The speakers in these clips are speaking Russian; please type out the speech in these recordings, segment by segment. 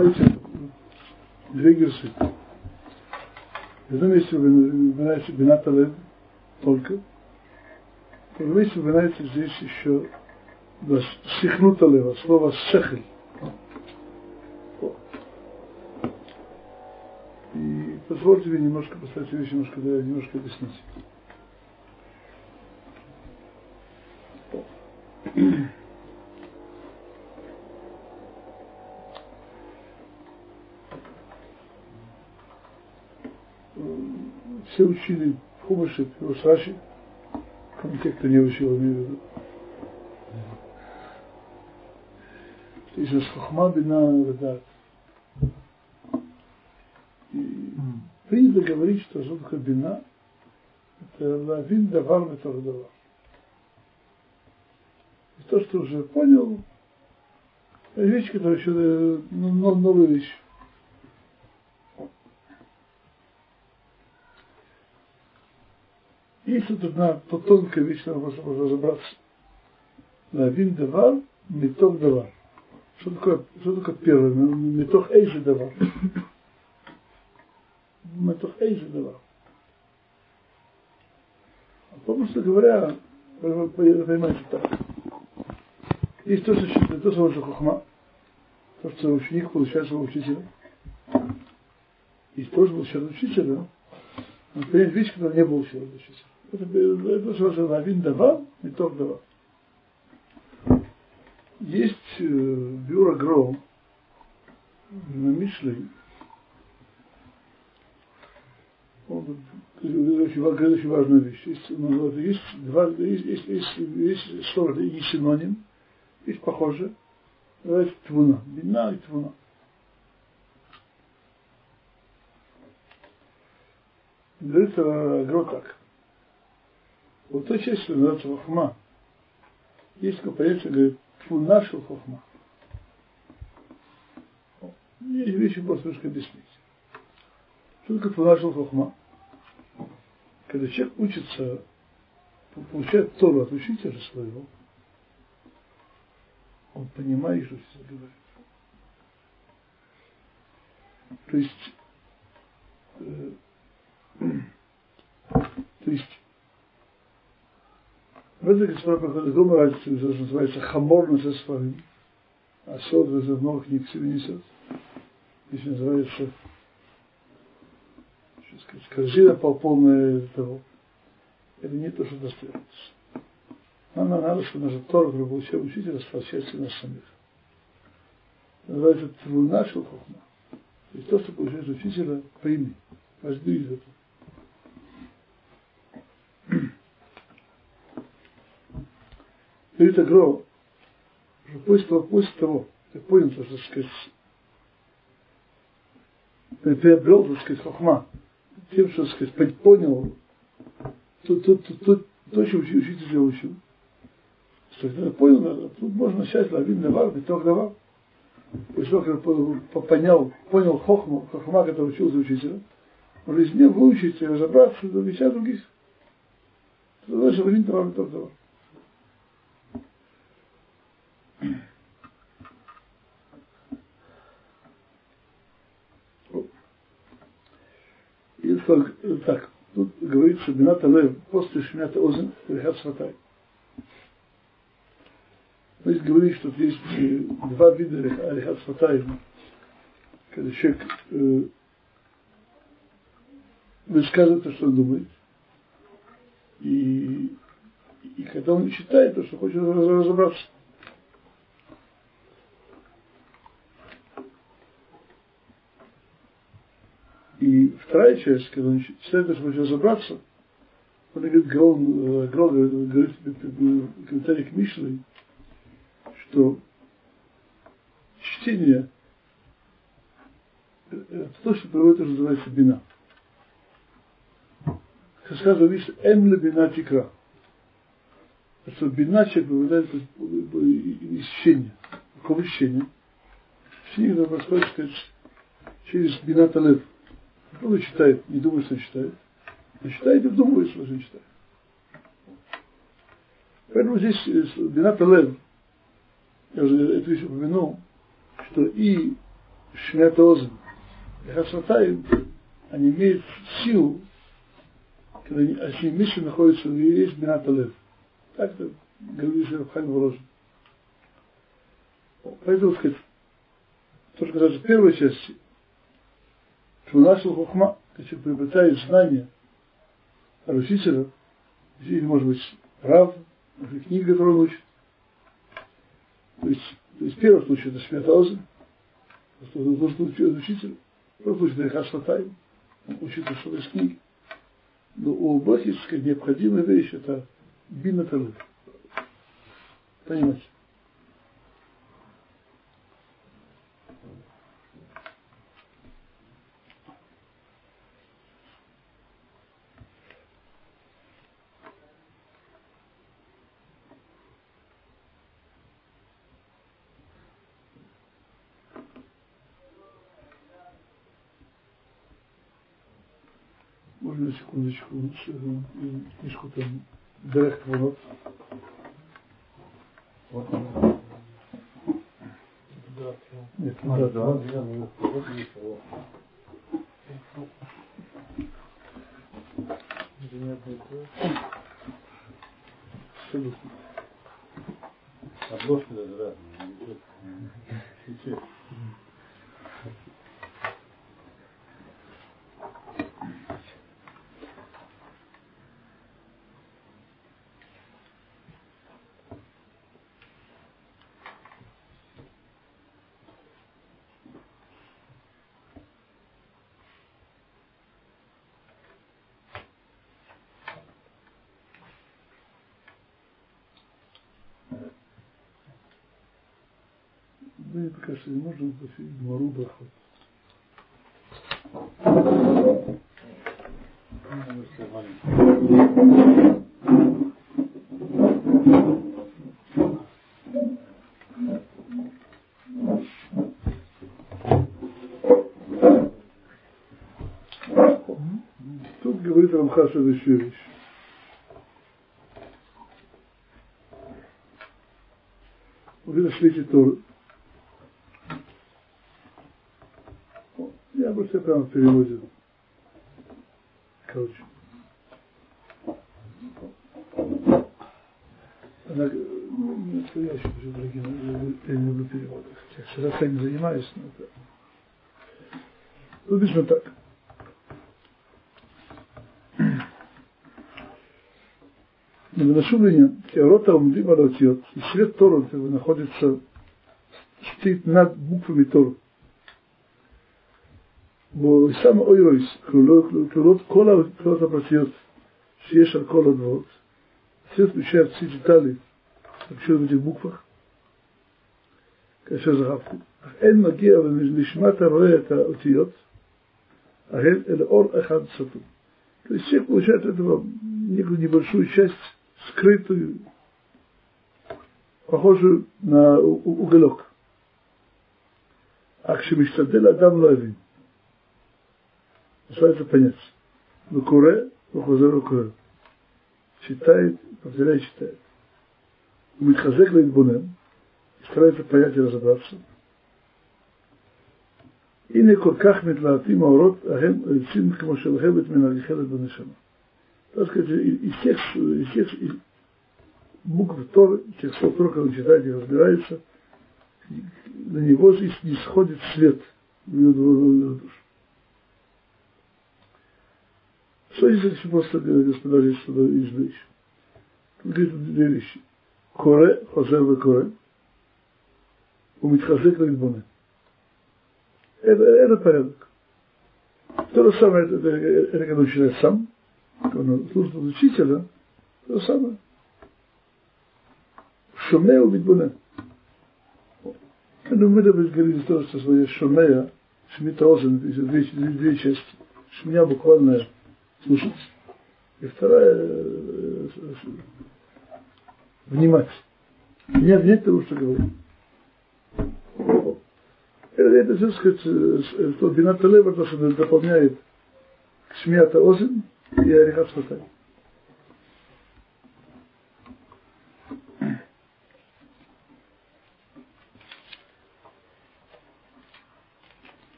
Давайте две герсы. В одном месте упоминается Бинаталев только. В другом месте упоминается здесь еще Сихнуталева, слово Сехель. И позвольте мне немножко поставить вещи, немножко, да, немножко объяснить. Все учили в Раши, кроме тех, кто не учил, имею в виду. Из Хохма Бина Радат. И принято говорить, что такое бина, это лавин давар метор давар. И то, что уже понял, вещь, которая еще ну, новая вещь. Если тут на то тонкая вещь, надо просто разобраться. Лавин давар, меток давар. Что такое, что такое первое? Метох эйжи давар. Метох эйжи давар. А попросту говоря, понимаете так. Есть то, что, то, что уже хухма, то, что ученик получает своего учителя. Есть тоже был учитель учителя, но понять вещь, которая не был учителя. Это, что один давар, не тот давар. Есть э, Бюро Гроу на Мишле. Он очень, очень важную вещь. Есть, ну, есть, два, есть, есть, есть, есть слово, есть синоним, есть похоже. Называется твуна. Бина и твуна. Говорится Гро так. Вот то часть, что называется хохма. Есть понятие, говорит, твуна шел хохма. Есть вещи просто немножко объяснить. Что такое твуна шел хохма? Когда человек учится, получает Тору от учителя своего, он понимает, что все говорит. То есть, э, то есть в этой Гесмара проходит другая разница, что называется хаморность со своим, а сод из много книг себе несет. Здесь называется сказать, корзина полная того. Это не то, что достается. Нам надо, чтобы наша Тора, которую получил учитель, распрощается нас самих. Называется твуна шелхохма. То есть то, что получает учителя, пойми, возьми из этого. Говорит Агро, что после того, после того, как понял, что, так сказать, приобрел, так сказать, хохма, тем, что, так сказать, понял то, то, то, то, то чем учитель учил, что когда понял, тут можно начать ловить давар, биток давар. После того, как понял, понял хохму, хохма, который учился учителя, можно из нее выучить и разобраться в вещах других. Это значит ловить давар, биток давар. И так, тут говорится Бината Лев после Шмята Озен Рехат Сватай. То есть говорит, что есть два вида Рехат Сватай, когда человек э, высказывает то, что он думает, и, и когда он читает то, что хочет разобраться. И вторая часть, когда он читает, что хочет разобраться, он говорит, Грол, Грол говорит в комментарии к Мишле, что чтение это то, что приводит, что называется бина. Как сказано в Мишле, эм бина тикра. Что бина человек приводит из чтения. Какого чтения? Чтение, которое происходит, сказать, через бина талев. Он читает, не думает, что читает. А читает и думает, что читает. Поэтому здесь Бинат Лев, я уже эту вещь упомянул, что и шмята озен и хасватаем, они имеют силу, когда они, если мысли находятся в есть бината лев. Так это говорит Рабхайм Воложин. Поэтому, сказать, то, что касается первой части, что у нас хухма, если приобретает знания от учителя, или, может быть, прав, может быть, книга, которую он учит, то есть, то есть в первом случае это Шмятаузен, что он должен учить учитель, в первом случае это Хасватайм, он учит что из книги. Но у есть необходимая вещь, это бина Понимаете? На секундочку, книжку там Директ Волот. Вот он. Нет, да, да. Абсолютно. Обложка даже разная. мне кажется, не нужно Гмару Брахот. Тут говорит Рамха следующую вещь. Вы нашли Тору. Прямо в переводе. Короче. Она, ну, настоящий, уже, дорогие, я не люблю переводы. Я широко не занимаюсь, но это... Обычно так. Но выношу мне, Теорота Умдим Алатиот, и свет Тору находится, стоит над буквами Тору. ושם אוירויס, כלולות כל הכלולות הפרטיות שיש על כל הדברות. צריך להישאר ציטטלי, הקשור בדיוק בוקפח, כאשר זכרתי. אך אין מגיע ונשמעת רואה את האותיות, ההן אלא אור אחד סתום. То есть человек получает этого некую небольшую часть, скрытую, похожую на уголок. А כשמשתדל אדם לא הבין. Называется понять. Вакуре, вахузер вакуре. Читает, повторяет, читает. Митхазек лейтбунен. Старается понять и разобраться. הנה כל כך מתלהטים האורות ההם יוצאים כמו שלהבת מן הגחלת בנשמה. Так сказать, из всех, из всех букв Торы, тех слов Торы, когда он читает и разбирается, на него не сходит свет в его душу. Что из этих постановил господа Лисона из Бейш? Тут говорит две вещи. Коре, Хозер и Коре. У Митхазек на Гидбоне. Это, это порядок. То же самое, это, это, это когда человек сам, когда он служит учителя, то же самое. Шумея убить Буне. Ну, мы добавили говорили то, что своя шумея, шмита озен, две, две, две части. Шмея буквально слушать. И вторая э, внимать. Не обнять того, что говорит. Это, это все сказать, э, что Бината Лева, то, что дополняет к Шмията Озин и Арихат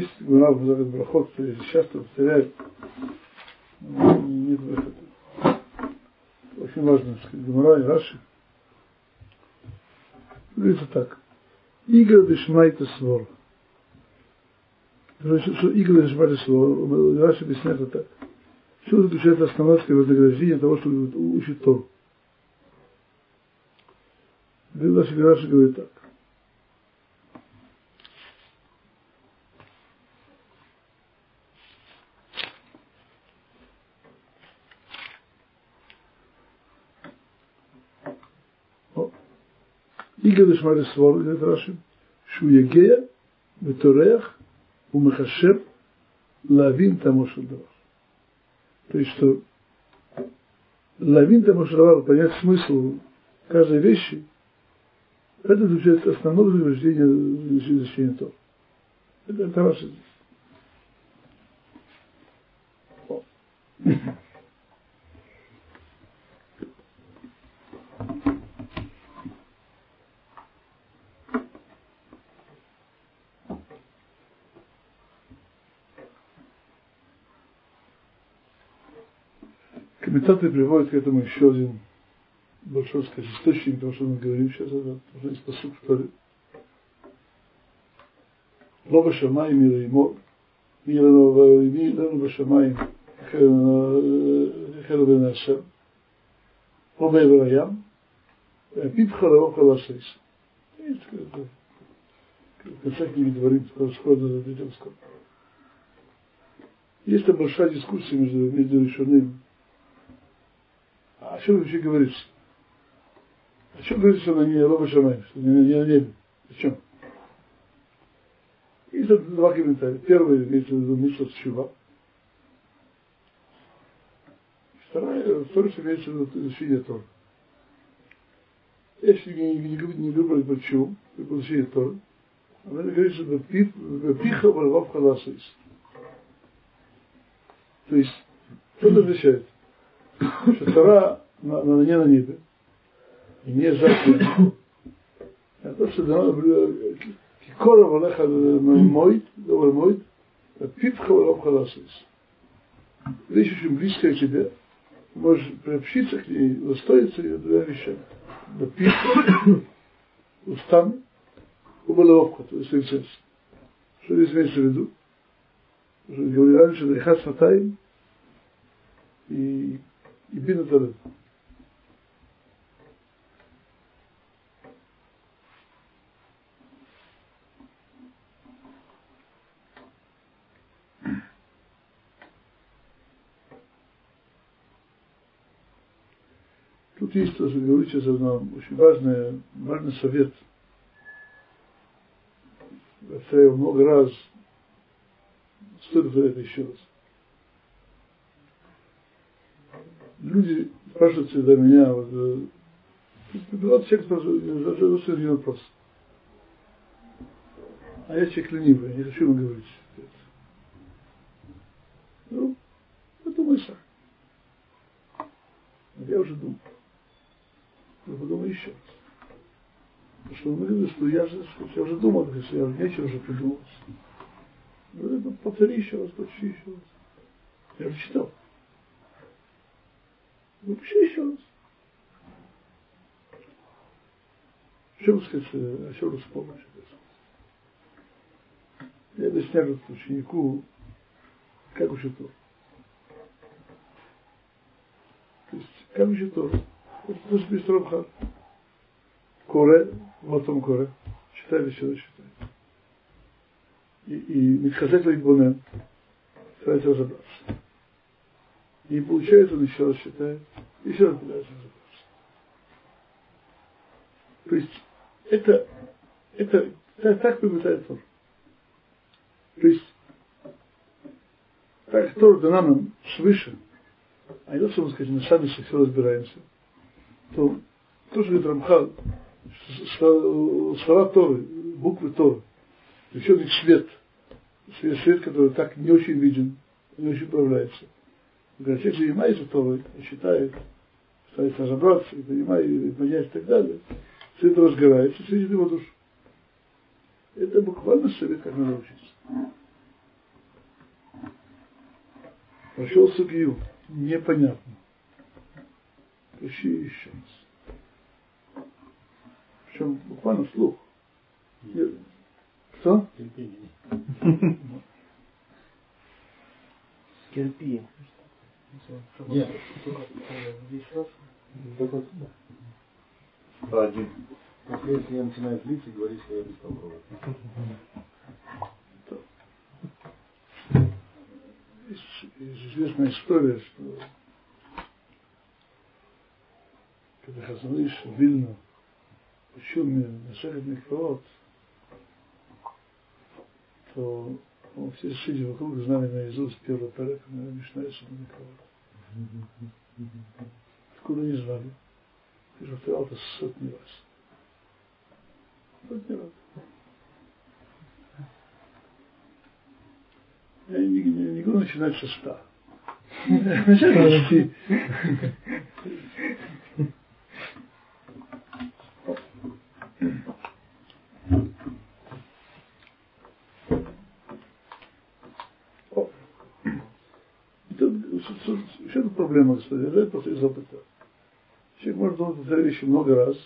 Сатай. Гура в Брахот часто повторяет, нет выхода. Очень важно, сказать, Гумара и Раши. Говорится так. Игра Бешмайта Свор. Что Игра Бешмайта Свор, Раши объясняет это так. Что заключается основное вознаграждение того, что учит Тору. Раши говорит так. Ига дешма лесвор, говорит Раши, шуегея, веторех, умахашем, лавин тому шудавар. То есть, что лавин тому шудавар, понять смысл каждой вещи, это заключается основное заблуждение изучения Тора. Это, это здесь. Митаты приводят к этому еще один большой, сказать, источник, потому что мы говорим сейчас, это уже из посуд, что ли. Лоба Шамай мира ему, мира Лоба Шамай, Хербен э, Ашем, Лоба Евраям, э, Пипха Раоха Лашейс. В конце книги дворим, сходно за Дедевского. Есть большая дискуссия между, между учеными о чем вообще говорится? О чем говорится, что она не Лоба Шамай, что не, на небе? О чем? И тут два комментария. Первый виду Мишла Чува. Вторая, второй имеется в виду изучение Тора. Если не, не, не, не выбрать почему, при получении Тора, она говорится, что пиха валав халасис. То есть, что это означает? Что Тора на, не на небе, и не сзади. А то, что дано кикора валеха мойт, добр мойт, пипха валов халасис. Вещь очень близкая к тебе, можешь приобщиться к ней, достоиться ее двумя вещами. Да пипха, устами, убаловка, то есть лиценз. Что здесь имеется в виду? Уже говорили раньше, да и хат и и бина Тут есть тоже, говорю сейчас одно очень важное, важный совет. Повторяю много раз. Стоит повторять еще раз. Люди спрашивают всегда меня, вот, вот человек спрашивает, один вопрос. А я человек ленивый, не хочу ему говорить. Ну, подумай сам. Я уже думал. Я подумал еще раз. Потому что мы говорим, что я, же, я уже думал, что я нечего уже придумать. Ну, повтори еще раз, почти еще раз. Я уже читал. Ну, пиши еще раз. В чем, сказать, о чем вспомнить? Я объясняю ученику, как учит Тор. То есть, как учит Тор? Вот пусть без Рамхар. Коре, вот он Коре. Читай, весело читай. И, и Митхазек Лайтбонен старается разобраться. И получается, он еще раз считает, еще раз пытается. То есть это, это так, так побеждает Тор. То есть так Тор дана нам свыше, а не что мы сказать, мы сами все разбираемся, то то, что говорит Рамхал, слова Торы, буквы Торы, еще их свет, свет, свет, который так не очень виден, не очень управляется. Говорит, человек занимается Торой, считает, старается разобраться, и понимает, и понять и так далее, все это разгорается, сидит его душу. Это буквально совет, как надо учиться. Прочел судью, непонятно. Прочти еще раз. Причем буквально вслух. Что? Терпение. Кирпи. Нет. Один. Если если я начинаю злиться, говорить, что я бестолковый. Известная история, что когда Хазаныш в Вильну учил мне Машехет Микваот, то ну, все сидя вокруг знали наизусть первый порядок, наверное, Мишна Микваот. Откуда не знали? Ты же повторял это сотни раз. Сотни раз. Я не, не, не буду начинать со ста. Начинай Что это проблема, господи? Это просто из опыта. Человек может думать этой вещи много раз,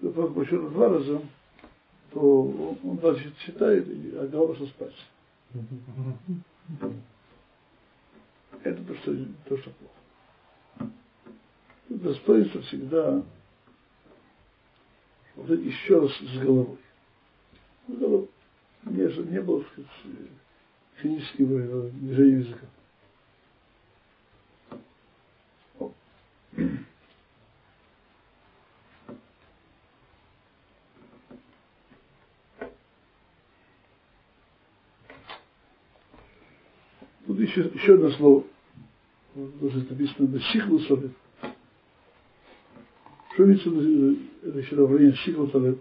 но по счету два раза, то он, он дальше читает, голова что спать. Это то, что, то, что плохо. Достоинство всегда вот еще раз с головой. С головой. Не, не было, так сказать, физического движения языка. Тут еще, еще одно слово. Тоже написано на сихлу солет. Что виду, это еще направление сихлу солет?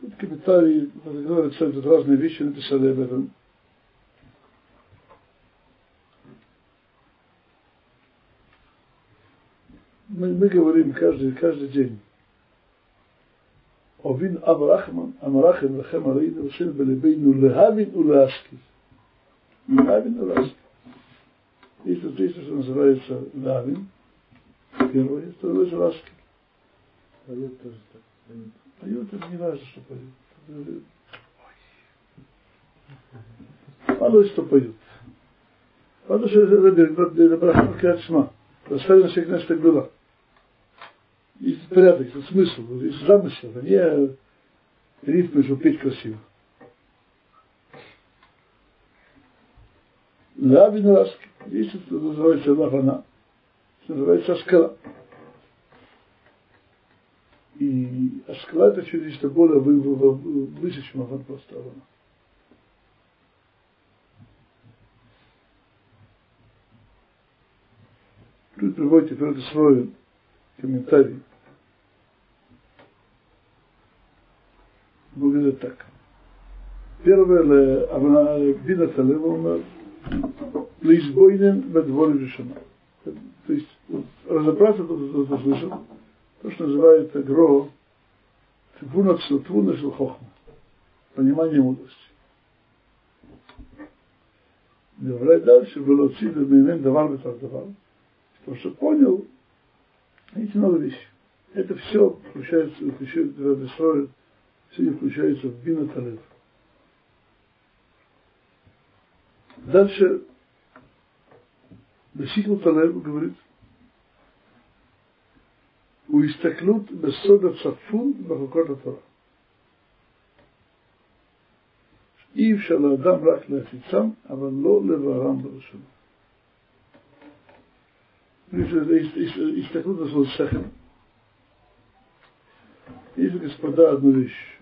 Тут комментарии, тут разные вещи написали об этом. Мы, мы говорим каждый, каждый день Ovin Abrahman, Amrachim Lechem Rasil Belebeinu Lehavin Ulaski. Лавин Ulaski. Если тысяча называется Лавин, первое, второе Ulaski. Поет тоже так. Поет, это не важно, что поет. Мало что поют. Потому что это Брахман Качма. Расставим на всех наших глазах. Есть порядок, есть смысл, есть замысел, а не ритмы, чтобы петь красиво. Лабин раз, есть это называется лавана, называется аскала. И аскала это чуть нечто более выше, чем аван просто авана. Тут приводите только свой комментарий. выглядит так. Первое, Бина Талева умер, Лизбойнен Бедворим решена. То есть, разобраться, то, что ты слышал, то, что называется гро, твуна твуна хохма, понимание мудрости. Добавляет дальше, было отсюда мимен давал давал, то, что понял, эти новые вещи. Это все включается, включает, строит все не включается в бина талев. Дальше Бесикл Талев говорит, у истеклют בסוד הצפון בחוקות התורה. אי אפשר לאדם רק להפיצם, אבל לא לברם בראשונה. из Истакнуто солнцехем. Есть, господа, одну вещь.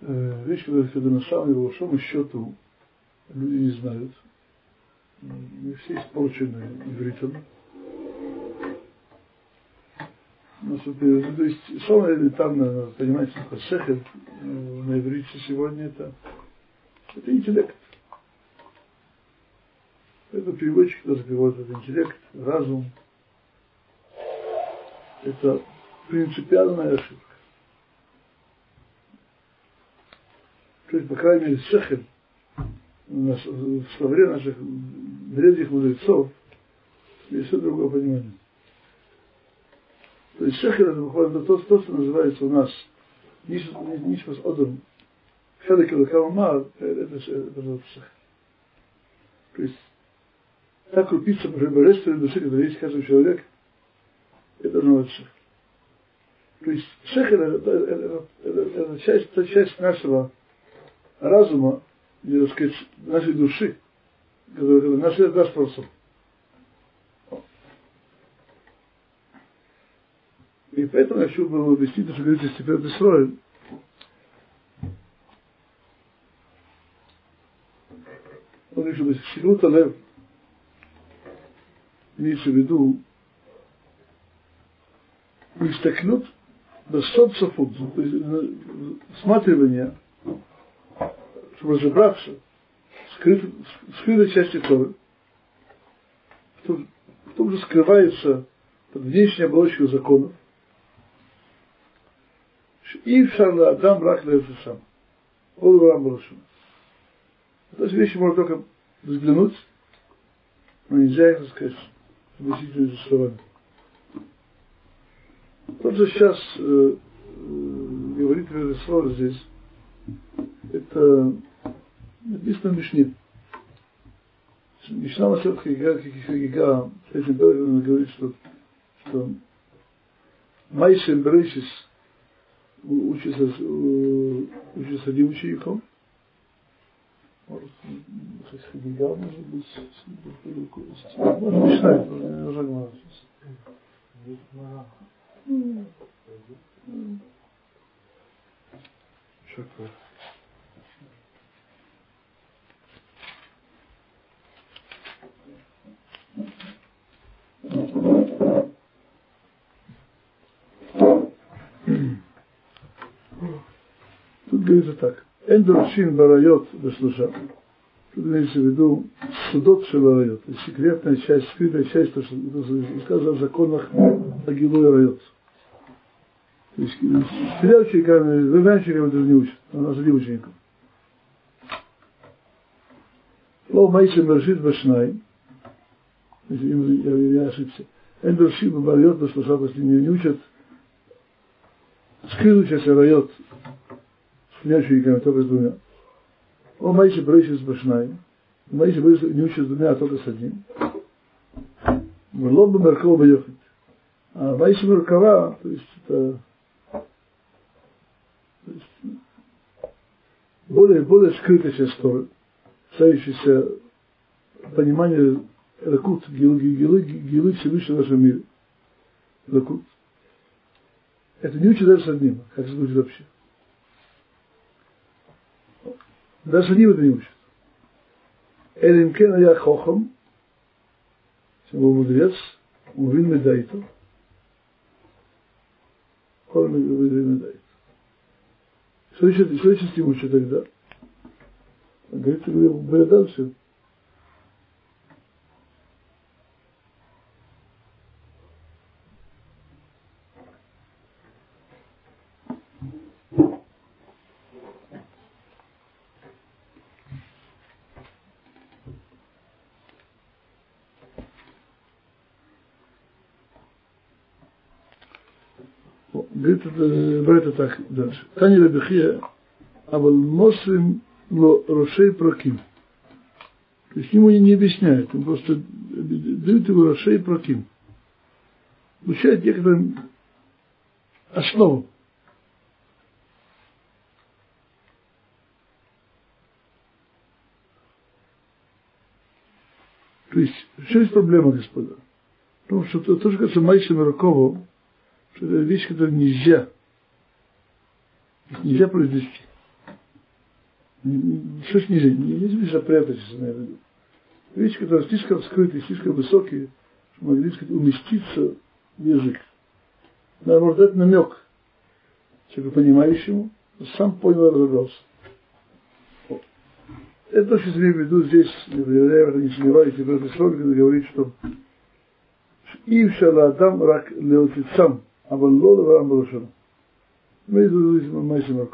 Э, вещь, которая, когда на самом деле, большому счету, люди не знают. Ну, Мы все испорчены ивритом. Ну, ну, то есть, самое элементарное, понимаете, такое сехер на иврите сегодня это, это интеллект. Это переводчик тоже переводит это интеллект, разум. Это принципиальная ошибка. То есть, по крайней мере, шехель в словаре наших древних мудрецов есть все другое понимание. То есть шехер это буквально то, то, что называется у нас нишмас одам. Хелек или калмар, это называется шехер. То есть та крупица божественной души, которая есть в каждом человеке, это должно. То есть шехер это, это, это, это часть, это часть нашего разума, или, так сказать, нашей души, которая наш, наш просто. И поэтому я хочу было объяснить, что говорится Степен Исроэль. Он что Силута Лев имеется в виду истокнут на соцофуд, всматривание, чтобы разобраться в скрытой, в скрытой части Торы, в том, же скрывается под внешней оболочкой законов, и в Шарла Адам Рак сам. Он Рам Барашин. То есть вещи можно только взглянуть, но нельзя их сказать объяснить между словами. Тот же сейчас э, э, говорит Рересрор здесь, это написано в Мишне. Мишна Масет Хагига, Хагига, этим он говорит, что, что Майсем Берешис учится, учится одним учеником. Может, Хагига, может быть, можно Мишна, уже Гмара сейчас. Тут говорится так. Эндоршин барайот бешлуша. Тут имеется в виду судот шеларайот. Секретная часть, скрытая часть, то, что сказано в законах Агилуя райот. То есть стрелял учениками, двумя учениками даже не учат, а нас одним учеником. Ло майсим мершит башнай. Я, ошибся. Эндоршин барайот бешлуша, если не учат скрытую часть райот с двумя учениками, только с двумя. О майсе брейши с башнай. Майсе брейши не учат с двумя, а только с одним. Влоба меркова бьехать. А майсе меркова, то есть это то есть, более, более скрытая часть Торы, касающаяся понимания Лакут, Гилы, Гилы, Гилы Всевышнего в нашем мире. Лакут. Это не учит даже с одним, как это вообще. Даже они это не учат. Элимкен я хохом, чем был мудрец, увин медайту, хором увин медайту. Что еще, что еще стимул еще тогда? Говорится, говорю, дальше. говорит это так дальше. Тани Рабихия, Авал Мосрим Ло Рошей Проким. То есть ему не объясняют, он просто дают его Рошей Проким. Обучает некоторым основу. То есть, что есть проблема, господа? Потому что то, то что касается Майса Миракову, что это вещь, которую нельзя, их нельзя произнести. Что ж нельзя? Нельзя запрятаться на это. Вещи, которые слишком скрыты, слишком высокие, что могли, сказать, уместиться в язык. Надо может дать намек человеку понимающему, сам понял и разобрался. Вот. Это очень себе веду здесь, не проверяю, это не сомневаюсь, и Брат Ислогин говорит, что «Ившала Адам рак леотицам, аваллода варам барушану». mas, mas, mas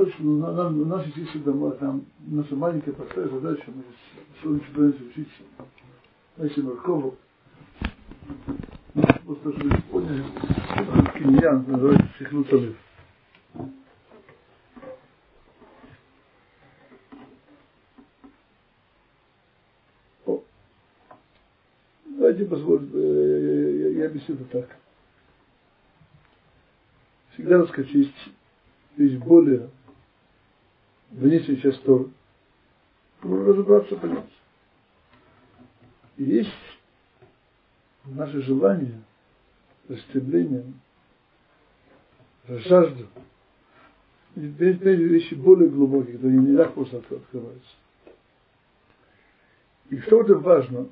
Говорит, что на, на, на нашей здесь дома, там наша маленькая простая задача, мы лучше пытаемся учить, моркову. Ну, просто чтобы вы поняли, киньян называется психнуталев. Давайте позволим, э, я, я, объясню это так. Всегда, есть, есть более внешняя часть Торы. Разобраться, понять. Есть наше желание, стремление, жажда. Есть вещи более глубокие, которые не так просто открываются. И что это важно,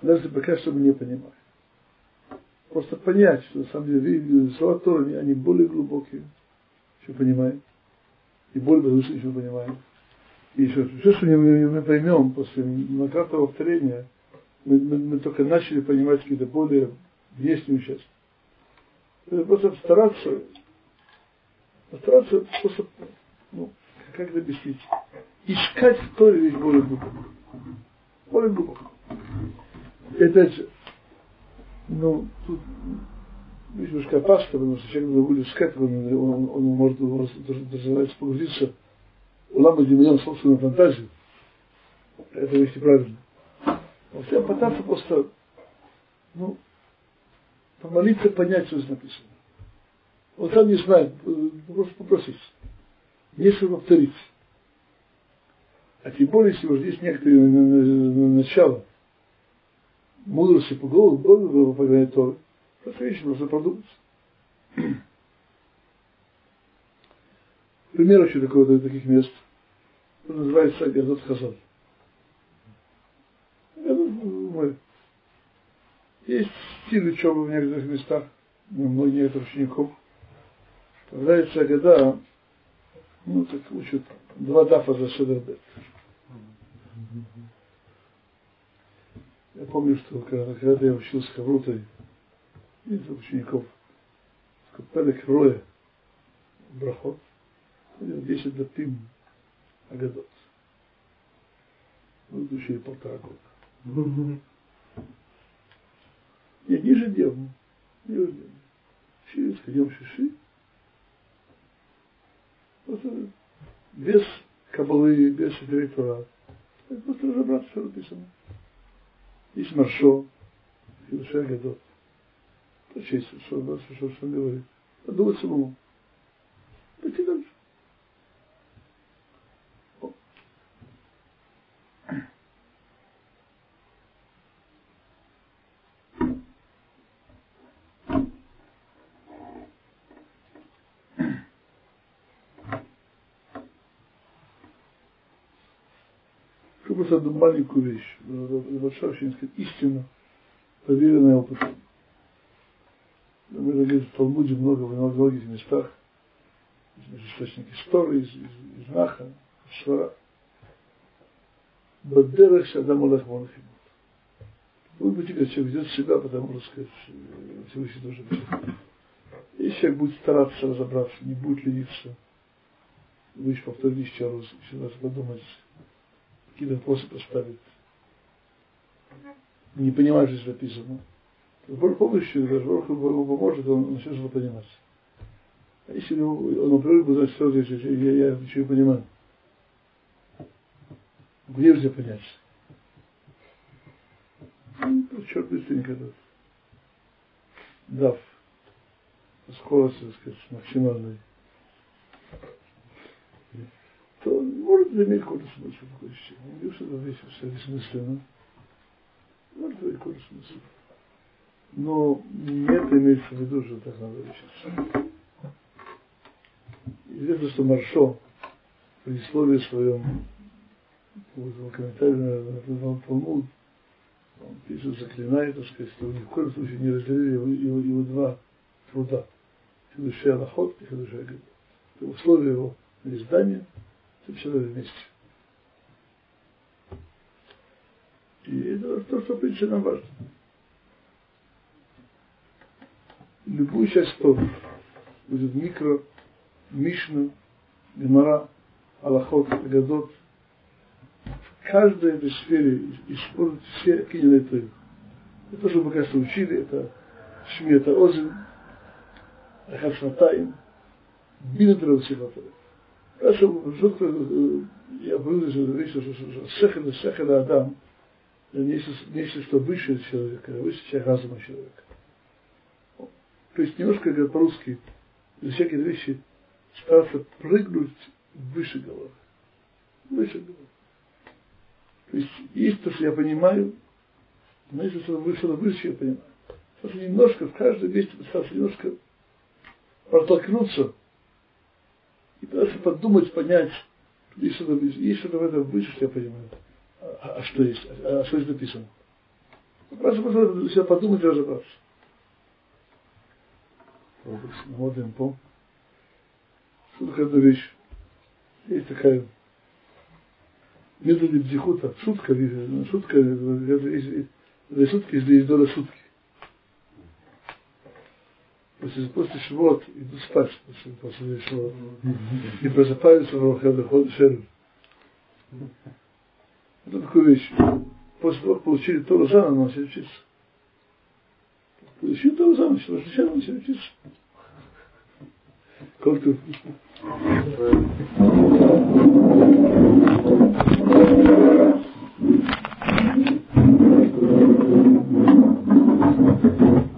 даже пока что мы не понимаем. Просто понять, что на самом деле слова Торы, они более глубокие, чем понимаем, и более возвышенные, чем понимаем. И еще, все, что мы, мы поймем после многократного повторения, мы, мы, мы только начали понимать какие-то более внешнюю часть. Просто стараться, стараться просто, ну, как это объяснить, искать в Торе вещь более глубоко. Более глубоко. И опять же, ну, тут немножко опасно, потому что человек будет искать, он, он, он может, даже погрузиться ламу демьян собственную фантазию. Это вещь неправильно. Хотя пытаться просто, ну, помолиться, понять, что здесь написано. Он сам не знает, просто попросить. Если повторить. А тем более, если уже есть некоторые начало мудрости по голову, голову выполняет Это вещи нужно продумать. Пример еще такого, таких мест. Называется Агадот Хазан. Есть стиль учебы в некоторых местах, у многих учеников. Появляется года, ну, так учат два дафа за Седербет. Я помню, что когда, когда я учился Хаврутой, из учеников, Пелек Роя, Брахот, 10 датим Агадот. Ну, учили полтора года. Нет, ежедневно. Ежедневно. Через ходим шиши. Просто без кабалы, без директора. Просто разобраться, что написано. Есть маршо, Хилуша Гадот. Прочесть, что, что, что, он говорит. Подумать самому. Пойти дальше. просто одну маленькую вещь, большая очень сказать, истина, проверенная опытом. Мы это говорим в Талмуде много, в многих местах, из источники истории, из, из, из Наха, из Швара. Бадерах Шадам Аллах Монахим. Вы будете, как человек ведет себя, потому что, сказать, Всевышний должен быть. Если человек будет стараться разобраться, не будет лениться, вы еще повторите еще раз, еще раз подумать, какие-то вопросы поставить. Не понимаешь, что здесь написано. Бог помощью, даже Бог ему поможет, он начнет что-то понимать. А если он например, будет знать, что здесь, я, я ничего не понимаю. Где же понять? Ну, черт быстренько тут. Дав. Скорость, так сказать, максимальной то может иметь какой-то смысл такое ощущение. Не говорю, что это вещь все бессмысленно. Может иметь какой-то смысл. Но не это имеется в виду, что так надо учиться. Известно, что Маршо в предисловии своем в комментарии на, на Талмуд он пишет, заклинает, так сказать, что ни в коем случае не разделили его, его, его два труда. Хидушей Аллахот и Агад. Это условия его издания – все вместе. И это то, что притча нам важно. Любую часть Торы, будет микро, Мишну, Гемора, Аллахот, Гадот. В каждой этой сфере используют все кинены Тойх. Это что мы, кажется, учили, это Шмиета Озин, Ахав Шнатаим, Бинадра Сифатович. Хорошо, что я говорю, что Сехер, Сехер Адам, нечто, нечто, что выше человека, выше разума человека. То есть немножко, как по-русски, за всякие вещи стараться прыгнуть выше головы. Выше головы. То есть есть то, что я понимаю, но есть выше, что выше я понимаю. Просто немножко в каждом месте пытаться немножко протолкнуться и пытаться подумать, понять, есть что-то, есть что-то в этом выше, что я понимаю. А, а что есть? А, а что здесь написано? Просто, просто для себя подумать и разобраться. Смотрим по. Что такая одна вещь? Есть такая метод бдихута, шутка, шутка, для шутки есть доля шутки. После, после швот иду спать после, после швот. И просыпаюсь в выхода шеру. Это такая вещь. После того, получили Тору заново, начали учиться. Się to zamyśl, że siądzie, widzisz. Kotu. Thank you.